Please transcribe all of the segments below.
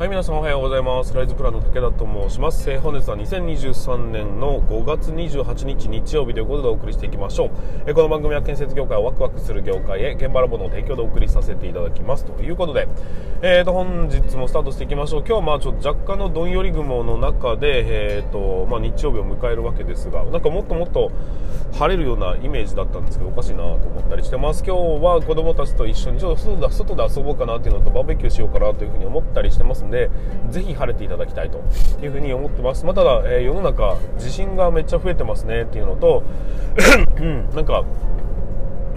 はい、皆さんおはようございます。ライズプランの武田と申します。えー、本日は2023年の5月28日日曜日ということでお送りしていきましょう。えー、この番組は建設業界をワクワクする業界へ現場ラボの提供でお送りさせていただきます。ということで、えーと、本日もスタートしていきましょう。今日はまあちょっと若干のどんより雲の中で、えーと、まあ日曜日を迎えるわけですが、なんかもっともっと晴れるようなイメージだったんですけど、おかしいなと思ったりしてます。今日は子供たちと一緒にちょっと外で遊ぼうかなっていうのとバーベキューしようかなというふうに思ったりしてますんで、ぜひひ晴れていただきたいというふうに思ってます、まあ、ただ、えー、世の中地震がめっちゃ増えてますねっていうのと なんか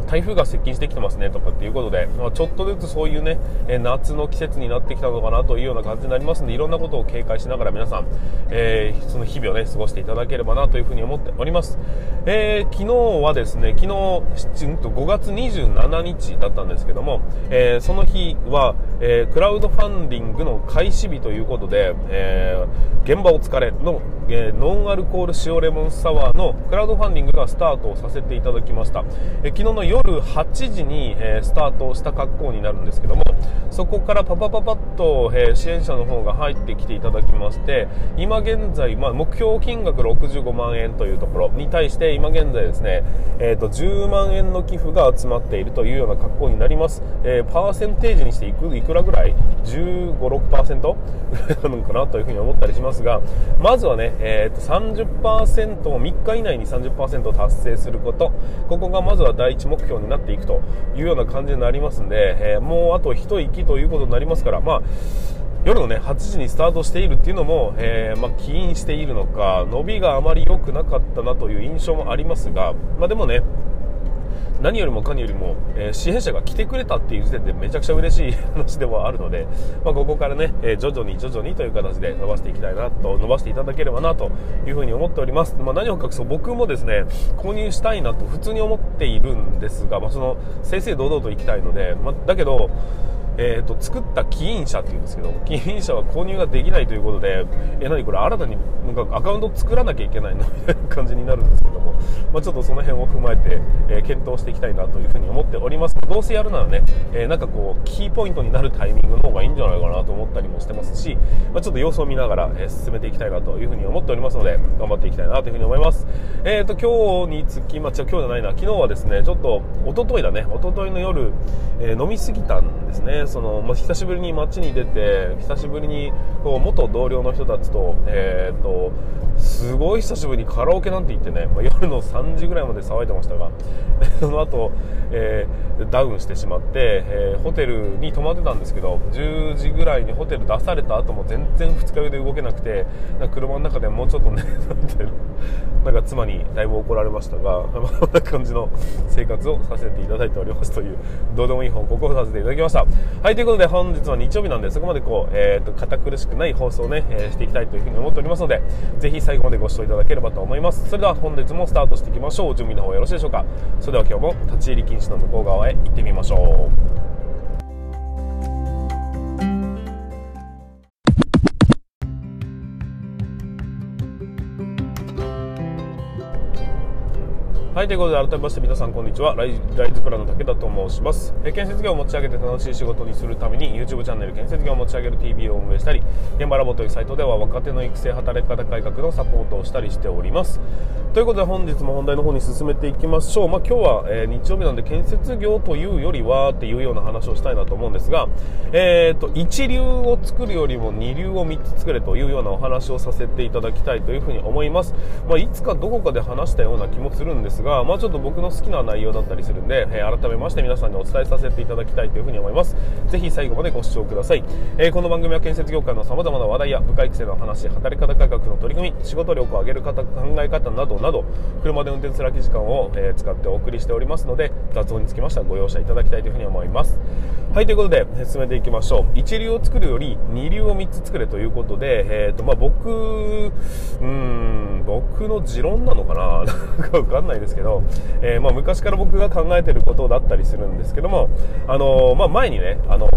台風が接近してきてますねとかっていうことで、まあ、ちょっとずつそういうね、え夏の季節になってきたのかなというような感じになりますのでいろんなことを警戒しながら皆さん、えー、その日々をね過ごしていただければなというふうに思っております、えー、昨日はですね昨日5月27日だったんですけども、えー、その日は、えクラウドファンディングの開始日ということで、え現場お疲れの、えノンアルコール塩レモンサワーのクラウドファンディングがスタートをさせていただきました、え昨日の夜8時に、え、スタートした格好になるんですけどもそこからパパパパッと、え、支援者の方が入ってきていただきまして今現在、まあ、目標金額65万円というところに対して今現在ですね、えーと、10万円の寄付が集まっているというような格好になります、えー、パーセンテージにしていくいくらぐらい？1 5 6%なのかなというふうに思ったりしますがまずはね、えーと、30%を3日以内に30%を達成すること。ここがまずは第一目標になっていくというような感じになりますんで、えー、もうあと一息ということになりますから、まあ、夜のね8時にスタートしているっていうのも、えー、まあ、起因しているのか伸びがあまり良くなかったなという印象もありますが、まあ、でもね何よりもかによりも、えー、支援者が来てくれたっていう時点でめちゃくちゃ嬉しい 話ではあるので、まあ、ここからね、えー、徐々に徐々にという形で伸ばしていきたいなと伸ばしていただければなというふうに思っております、まあ、何を隠そう僕もですね購入したいなと普通に思っているんですが、まあ、その正々堂々と行きたいので、まあ、だけどえーと、作った起因者っていうんですけど起因者は購入ができないということでえ何これ新たになんかアカウント作らなきゃいけないのみたいな感じになるんですけども、まあ、ちょっとその辺を踏まえて、えー、検討していきたいなというふうに思っております。どうせやるならね、えー、なんかこうキーポイントになるタイミングの方がいいんじゃないかなと思ったりもしてますし、まあ、ちょっと様子を見ながら、えー、進めていきたいなというふうに思っておりますので頑張っていきたいなというふうに思います。えっ、ー、と今日につきまあ今日じゃないな昨日はですねちょっと一昨日だね一昨日の夜、え飲みすぎたんですね。その、まあ、久しぶりに街に出て久しぶりにこう元同僚の人たちと,、えーと、すごい久しぶりにカラオケなんて行ってね、まあ、夜の3時ぐらいまで騒いでましたが その後、えー、ダウンしてしまって、えー、ホテルに泊まってたんですけど10時ぐらいにホテル出された後も全然二日酔いで動けなくてな車の中でもうちょっとね なんてなんか妻にだいぶ怒られましたが、こんな感じの生活をさせていただいておりますというどうでもいい報告をさせていただきました。はいということで本日は日曜日なんでそこまでこう、えーと、堅苦しくない放送をね、えー、していきたいというふうに思っておりますのでぜひ最後までご視聴いただければと思います。それでは本日もスタートしていきましょう。準備の方よろしいでしょうか。それでは今日も立ち入り禁止の向こう側へ行ってみましょう。はい、ということで改めまして皆さんこんにちは。ライライズプランの武田と申します。え建設業を持ち上げて楽しい仕事にするために YouTube チャンネル建設業を持ち上げる TV を運営したり、現場ラボというサイトでは若手の育成働き方改革のサポートをしたりしております。ということで本日も本題の方に進めていきましょう。まあ、今日は、え、日曜日なんで建設業というよりはっていうような話をしたいなと思うんですが、えーと、一流を作るよりも二流を3つ作れというようなお話をさせていただきたいというふうに思います。まあ、いつかどこかで話したような気もするんですが、まあ、ちょっと僕の好きな内容だったりするんで、えー、改めまして皆さんにお伝えさせていただきたいというふうに思います。ぜひ最後までご視聴ください、えー、この番組は建設業界の様々な話題や部下育成の話働き方改革の取り組み仕事力を上げる方考え方などなど車で運転する空き時間を、えー、使ってお送りしておりますので雑音につきましてはご容赦いただきたいというふうに思います。はいということで進めていきましょう。一流を作るより二流を3つ作れということで、えーとまあ、僕うん僕の持論なのかな？なんか分かんないですけど、えー、まあ、昔から僕が考えてることだったりするんですけども、あのー、まあ、前にねあの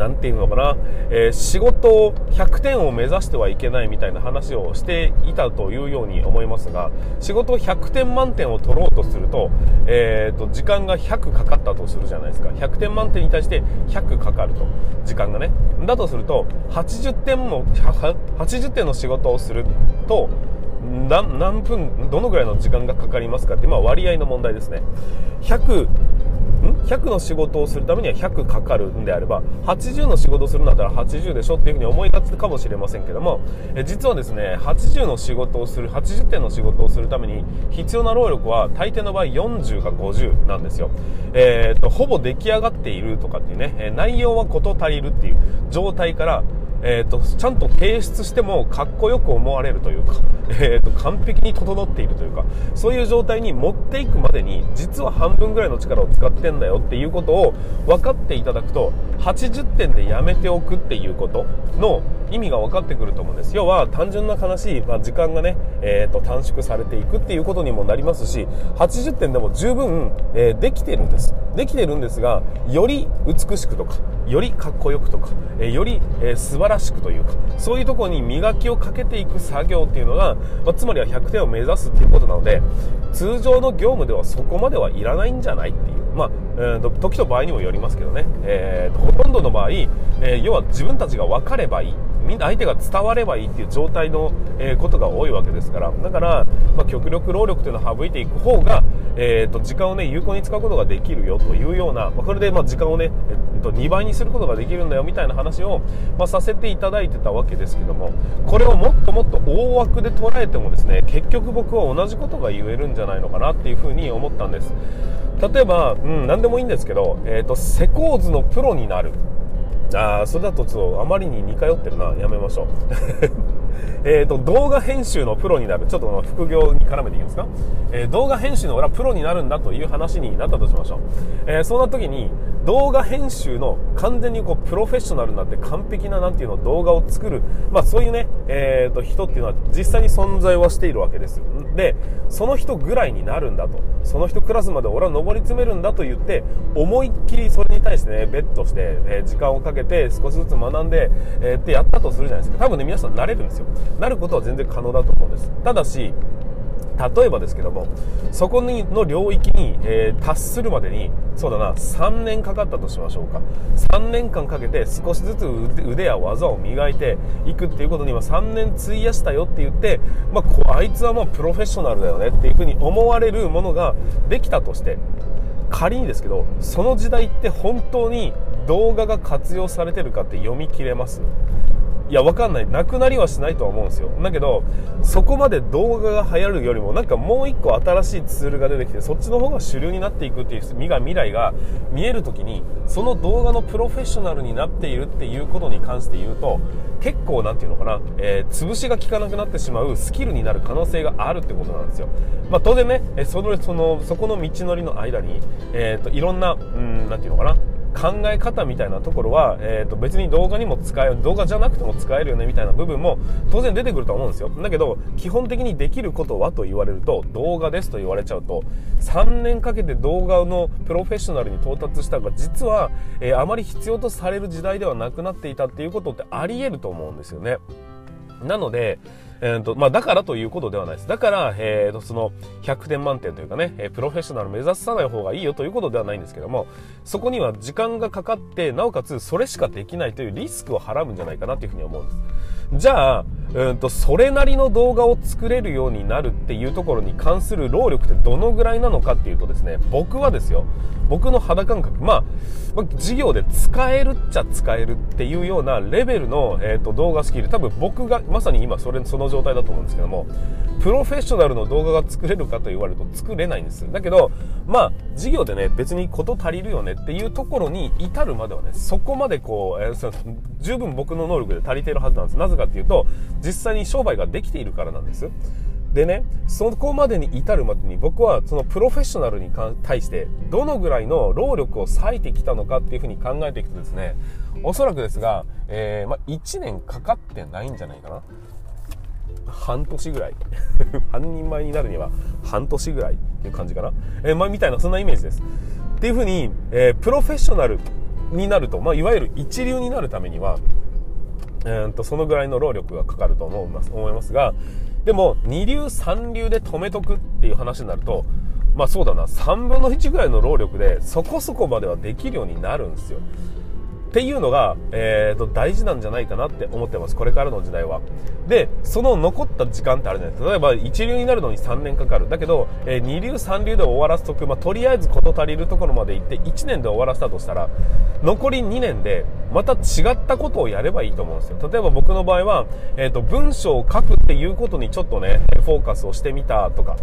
何て言うのかな、えー、仕事を100点を目指してはいけないみたいな話をしていたというように思いますが仕事100点満点を取ろうとすると,、えーと、時間が100かかったとするじゃないですか。100点満点に対して100かかると時間がね。だとすると80点も80点の仕事をすると何分どのぐらいの時間がかかりますかって、まあ、割合の問題ですね。100 100の仕事をするためには100かかるんであれば80の仕事をするんだったら80でしょっていうふうに思いがちかもしれませんけどもえ実はですね80の仕事をする80点の仕事をするために必要な労力は大抵の場合40か50なんですよ、えー、っとほぼ出来上がっているとかっていうね内容は事足りるっていう状態からえーと、ちゃんと提出してもかっこよく思われるというか、えーと、完璧に整っているというかそういう状態に持っていくまでに実は半分ぐらいの力を使ってんだよっていうことを分かっていただくと80点でやめておくっていうことの意味が分かってくると思うんです。要は単純な話、まあ、時間がね、えーと、短縮されていくっていうことにもなりますし80点でも十分、えー、できてるんです。できてるんですがより美しくとかよりかっこよくとか、えー、より、えー、素晴らしいらしくというかそういうところに磨きをかけていく作業っていうのが、まあ、つまりは100点を目指すっていうことなので通常の業務ではそこまではいらないんじゃないっていう。まあ、えー、時と場合にもよりますけどね、えー、ほとんどの場合、えー、要は自分たちが分かればいい。相手が伝わればいいっていう状態の、え、ことが多いわけですから。だから、まあ、極力労力というのを省いていく方が、えーと、時間をね有効に使うことができるよというような、まあ、これでま時間をね、えーと、2倍にすることができるんだよみたいな話を、まあ、させていただいてたわけですけどもこれをもっともっと大枠で捉えてもですね結局僕は同じことが言えるんじゃないのかなっていうふうに思ったんです。例えば、うん、何でもいいんですけど、えーと施工図のプロになる。ああそれだとちょっとあまりに似通ってるな。やめましょう。えと動画編集のプロになる。ちょっと副業に絡めていきますか、えー、動画編集の俺はプロになるんだという話になったとしましょう、えー、そんな時に動画編集の完全にこうプロフェッショナルになって完璧ななんていうの動画を作る、まあ、そういうね、えー、と人っていうのは実際に存在はしているわけです。でその人ぐらいになるんだと。その人クラスまで俺は上り詰めるんだと言って思いっきりそれに対してねベットして、え時間をかけて少しずつ学んで、えってやったとするじゃないですか。多分ね皆さん慣れるんですよ。なることは全然可能だと思うんです。ただし例えばですけどもそこの領域に、えー、達するまでにそうだな3年かかったとしましょうか。3年間かけて少しずつ腕や技を磨いていくっていうことには3年費やしたよって言って、まあ、あいつはまあプロフェッショナルだよねっていうふうに思われるものができたとして仮にですけどその時代って本当に動画が活用されてるかって読み切れます。いや、わかんない。なくなりはしないとは思うんですよ。だけど、そこまで動画が流行るよりも、なんかもう一個新しいツールが出てきて、そっちの方が主流になっていくっていう未が未来が見えるときに、その動画のプロフェッショナルになっているっていうことに関して言うと、結構なんていうのかな、えー、潰しが効かなくなってしまうスキルになる可能性があるってことなんですよ。まあ当然ね、その、その、そこの道のりの間に、えっ、ー、と、いろんな、うん、なんていうのかな、考え方みたいなところは、えー、と別に動画にも使える動画じゃなくても使えるよねみたいな部分も当然出てくると思うんですよ。だけど基本的にできることはと言われると動画ですと言われちゃうと3年かけて動画のプロフェッショナルに到達したが実は、えー、あまり必要とされる時代ではなくなっていたっていうことってあり得ると思うんですよね。なのでえーとまあ、だからということではないです。だから、えーと、その100点満点というかね、えプロフェッショナル目指さない方がいいよということではないんですけども、そこには時間がかかって、なおかつそれしかできないというリスクを払うんじゃないかなというふうに思うんです。じゃあ、うんと、それなりの動画を作れるようになるっていうところに関する労力ってどのぐらいなのかっていうとですね、僕はですよ、僕の肌感覚、まあ、授業で使えるっちゃ使えるっていうようなレベルの、えーと、動画スキル、多分僕がまさに今それ、その状態だと思うんですけども、プロフェッショナルの動画が作れるかと言われると作れないんです。だけど、まあ、授業でね、別に事足りるよねっていうところに至るまではね、そこまでこう、えー、十分僕の能力で足りているはずなんです。なぜかっていうと、実際に商売ができているからなんです。でね、そこまでに至るまでに僕はそのプロフェッショナルに対してどのぐらいの労力を割いてきたのかっていうふうに考えていくとですね、おそらくですが、えー、まあ、1年かかってないんじゃないかな。半年ぐらい 半人前になるには半年ぐらいっていう感じかな、えー、まあ、みたいなそんなイメージですっていうふうに、えー、プロフェッショナルになると、まあ、いわゆる一流になるためには、えー、とそのぐらいの労力がかかると思います思いますがでも二流三流で止めとくっていう話になるとまあそうだな3分の1ぐらいの労力でそこそこまではできるようになるんですよ。っていうのが、えーと、大事なんじゃないかなって思ってます。これからの時代は。でその残った時間ってあるじゃないですか。例えば一流になるのに3年かかる。だけど、えー、二流三流で終わらせとく、まあ、とりあえず事足りるところまで行って1年で終わらせたとしたら残り2年でまた違ったことをやればいいと思うんですよ。例えば僕の場合は、えーと文章を書くっていうことにちょっとねフォーカスをしてみたとか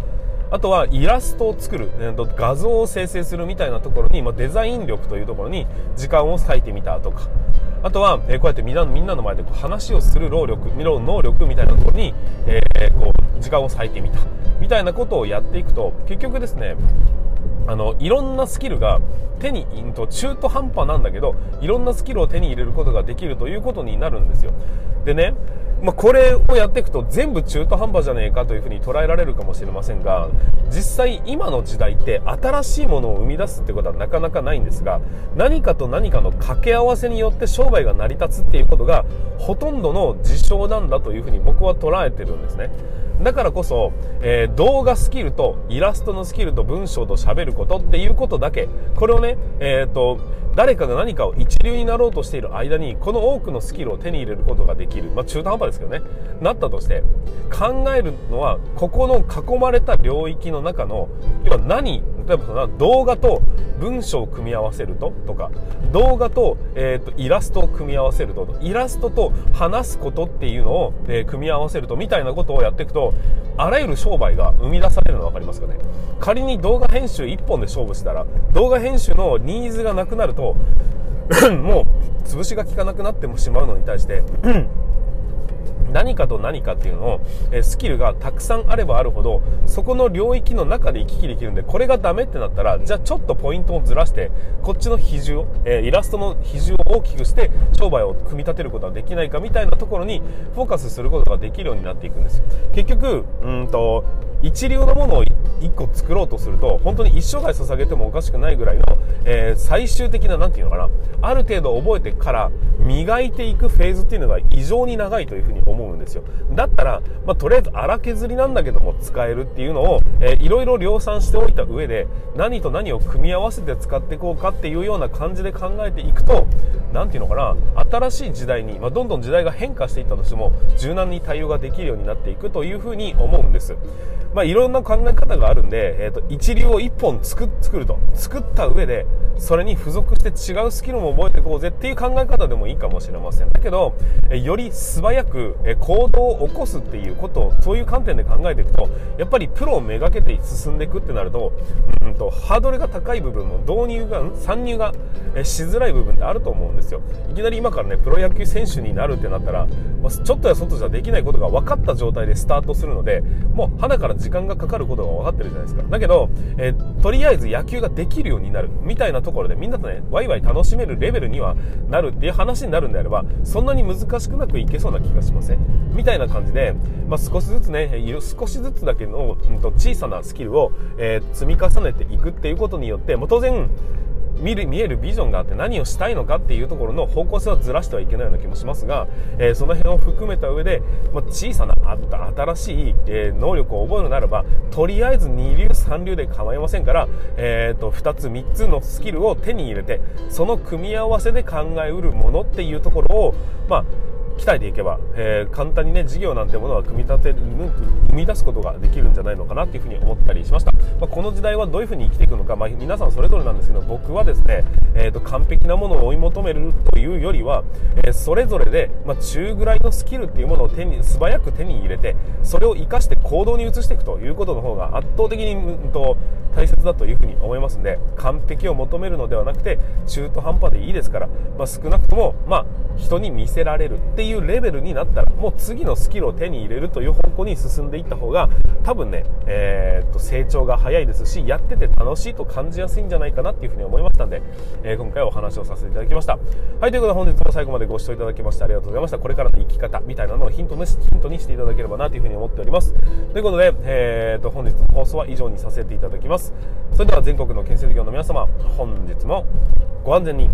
あとはイラストを作る、えー、と画像を生成するみたいなところに、まあ、デザイン力というところに時間を割いてみたとか。あとは、えー、こうやってみんなみんなの前でこう話をする労力能力みたいなところに、えー、こう時間を割いてみたみたいなことをやっていくと結局ですねあのいろんなスキルが手に中途半端なんだけどいろんなスキルを手に入れることができるということになるんですよ。でねまあ、これをやっていくと全部中途半端じゃねえかというふうに捉えられるかもしれませんが実際今の時代って新しいものを生み出すってことはなかなかないんですが何かと何かの掛け合わせによって商売が成り立つっていうことがほとんどの事象なんだというふうに僕は捉えてるんですね。だからこそ、えー、動画スキルとイラストのスキルと文章と喋ることっていうことだけこれをね、えーと誰かが何かを一流になろうとしている間にこの多くのスキルを手に入れることができる、まあ、中途半端ですけどね。なったとして考えるのはここの囲まれた領域の中の要は何例えばその動画と文章を組み合わせるととか動画と,、えーと、イラストを組み合わせるとイラストと話すことっていうのを、えー、組み合わせるとみたいなことをやっていくとあらゆる商売が生み出されるの分かりますかね？仮に動画編集1本で勝負したら動画編集のニーズがなくなると もう潰しが効かなくなってもしまうのに対して 何かと何かっていうのを、えスキルがたくさんあればあるほどそこの領域の中で行き来できるんでこれがダメってなったらじゃあちょっとポイントをずらしてこっちの比重を、えイラストの比重を大きくして商売を組み立てることはできないかみたいなところにフォーカスすることができるようになっていくんです結局うんと一流のものを1個作ろうとすると本当に一生涯捧げてもおかしくないぐらいの、えー、最終的な何て言うのかな。ある程度覚えてから磨いていくフェーズっていうのが異常に長いというふうに思うんですよ。だったら、まあ、とりあえず荒削りなんだけども使えるっていうのを、えー、いろいろ量産しておいた上で何と何を組み合わせて使っていこうかっていうような感じで考えていくと何て言うのかな新しい時代に、まあ、どんどん時代が変化していったとしても柔軟に対応ができるようになっていくというふうに思うんです。まあ、いろんな考え方があるんで、えーと、一流を1本作作ると。作った上でそれに付属して違うスキルも覚えていこうぜっていう考え方でもいいかもしれません。だけど、えより素早く、行動を起こすっていうことそういう観点で考えていくとやっぱりプロをめがけて進んでいくってなると,、うんとハードルが高い部分の導入が参入が、しづらい部分ってあると思うんですよ。いきなり今からねプロ野球選手になるってなったら、まあ、ちょっとや外じゃできないことが分かった状態でスタートするのでもう花から時間がかかることが分かってるじゃないですか。だけど、えー、とりあえず野球ができるようになるみたいなところでみんなとねワイワイ楽しめるレベルにはなるっていう話になるんであればそんなに難しくなくいけそうな気がしません？みたいな感じで、まあ、少しずつね少しずつだけの、うん、と小さなスキルを、えー、積み重ねていくっていうことによって、も当然見る見えるビジョンがあって何をしたいのかっていうところの方向性はずらしてはいけないような気もしますが、えー、その辺を含めた上で、まあ、小さな新しい、えー、能力を覚えるならばとりあえず二流三流で構いませんから、えーと、2つ3つのスキルを手に入れてその組み合わせで考えうるものっていうところを、まあ鍛えていけば、えー、簡単にね事業なんてものは組み立てる生み出すことができるんじゃないのかなっていうふうに思ったりしました、まあ、この時代はどういうふうに生きていくのか、まあ、皆さんそれぞれなんですけど僕はですね、えーと、完璧なものを追い求めるというよりは、えー、それぞれで、まあ、中ぐらいのスキルっていうものを手に素早く手に入れてそれを生かして行動に移していくということの方が圧倒的に、うんと、大切だというふうに思いますので完璧を求めるのではなくて中途半端でいいですから、まあ、少なくとも、まあ、人に見せられるっていういうレベルになったらもう次のスキルを手に入れるという方向に進んでいった方が多分ね、えー、っと成長が早いですしやってて楽しいと感じやすいんじゃないかなっていうふうに思いましたんで、えー、今回お話をさせていただきました。はいということで本日も最後までご視聴いただきましてありがとうございました。これからの生き方みた。いなのをヒントにヒントにしていただければなというふうに思っておりますということで、えー、っと本日の放送は以上にさせていただきますそれでは全国の建設業の皆様本日もご安全に